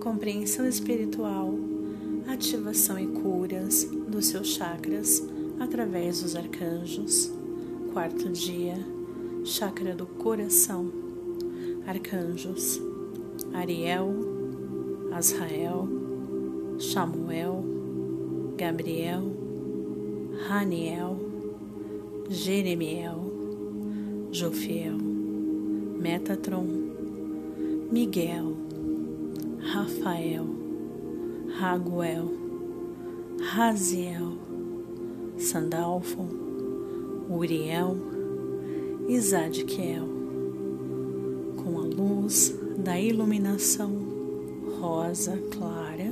compreensão espiritual, ativação e curas dos seus chakras através dos arcanjos. Quarto dia, chakra do coração, arcanjos Ariel, Azrael, Samuel, Gabriel, Raniel, Jeremiel, Jofiel, Metatron, Miguel, Rafael, Raguel, Raziel, Sandalfo, Uriel e Zadkiel, com a luz da iluminação rosa clara,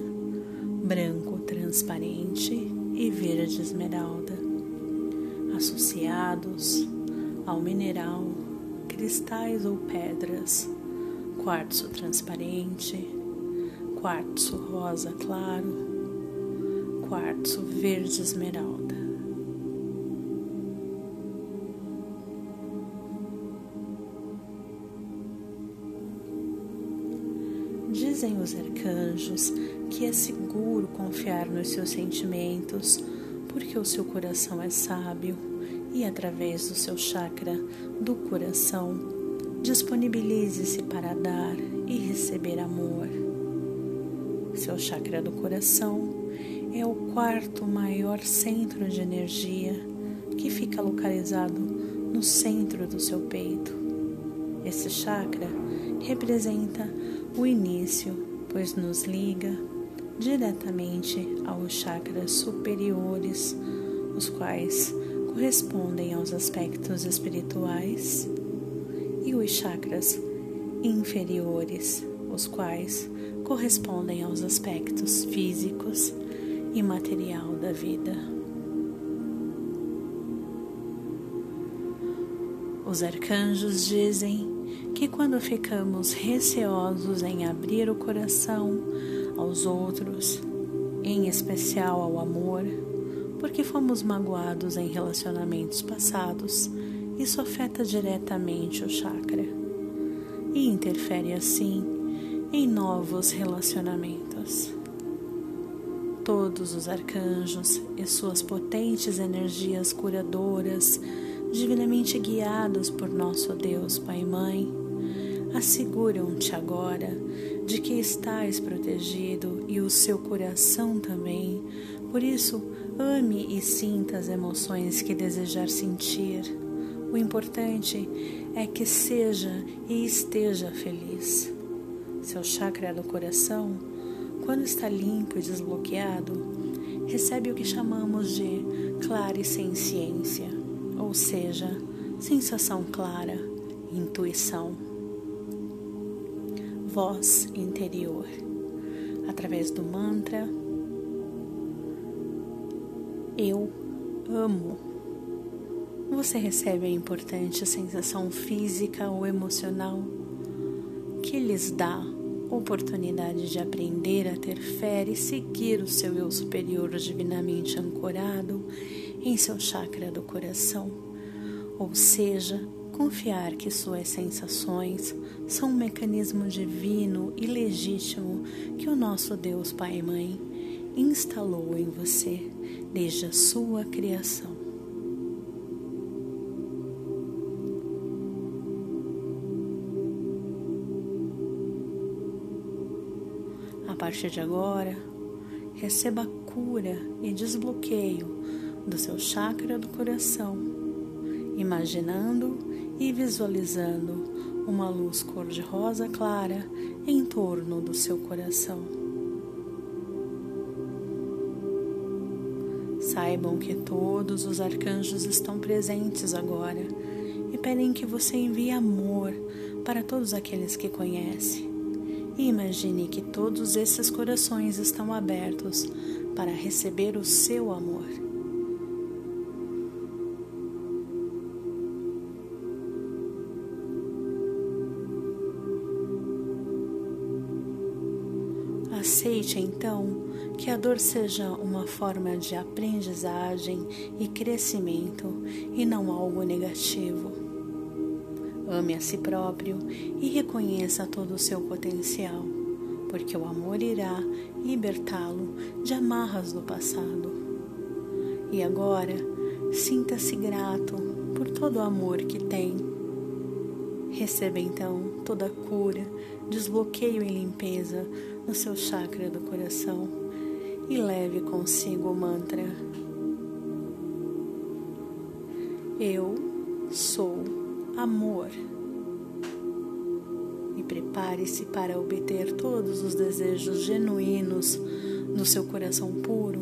branco transparente e verde esmeralda, associados ao mineral, cristais ou pedras, quartzo transparente, quartzo rosa claro, quartzo verde esmeralda. Dizem os arcanjos que é seguro confiar nos seus sentimentos, porque o seu coração é sábio e, através do seu chakra do coração, disponibilize-se para dar e receber amor. Seu chakra do coração é o quarto maior centro de energia que fica localizado no centro do seu peito. Esse chakra representa o início, pois nos liga diretamente aos chakras superiores, os quais correspondem aos aspectos espirituais, e os chakras inferiores, os quais correspondem aos aspectos físicos e material da vida. Os arcanjos dizem que quando ficamos receosos em abrir o coração aos outros, em especial ao amor, porque fomos magoados em relacionamentos passados, isso afeta diretamente o chakra e interfere assim em novos relacionamentos. Todos os arcanjos e suas potentes energias curadoras, divinamente guiados por nosso Deus Pai e Mãe, asseguram-te agora de que estás protegido e o seu coração também. Por isso, ame e sinta as emoções que desejar sentir. O importante é que seja e esteja feliz. Seu chakra do coração, quando está limpo e desbloqueado, recebe o que chamamos de claricensciência, ou seja, sensação clara, intuição voz interior, através do mantra Eu amo. Você recebe a importante sensação física ou emocional que lhes dá oportunidade de aprender a ter fé e seguir o seu eu superior divinamente ancorado em seu chakra do coração, ou seja, confiar que suas sensações são um mecanismo divino e legítimo que o nosso Deus Pai e Mãe instalou em você desde a sua criação. Partir de agora, receba cura e desbloqueio do seu chakra do coração, imaginando e visualizando uma luz cor-de-rosa clara em torno do seu coração. Saibam que todos os arcanjos estão presentes agora e pedem que você envie amor para todos aqueles que conhece. E imagine que todos esses corações estão abertos para receber o seu amor. Aceite então que a dor seja uma forma de aprendizagem e crescimento e não algo negativo. Ame a si próprio e reconheça todo o seu potencial, porque o amor irá libertá-lo de amarras do passado. E agora, sinta-se grato por todo o amor que tem. Receba então toda a cura, desbloqueio e limpeza no seu chakra do coração e leve consigo o mantra: Eu sou amor. E prepare-se para obter todos os desejos genuínos do seu coração puro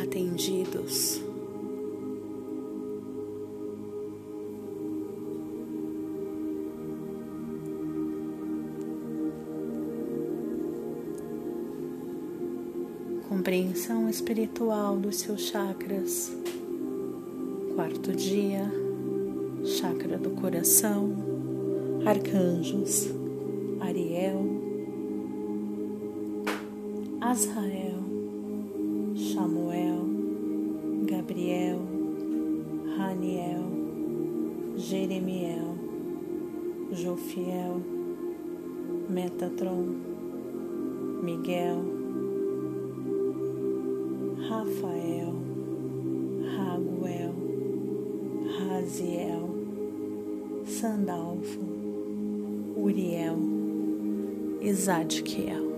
atendidos. compreensão espiritual dos seus chakras. Quarto dia, chakra do coração, arcanjos, Ariel, Azrael, Samuel, Gabriel, Raniel, Jeremiel, Jofiel, Metatron, Miguel, Rafael, Raguel, Raziel, Sandalfo, Uriel e Zadkiel.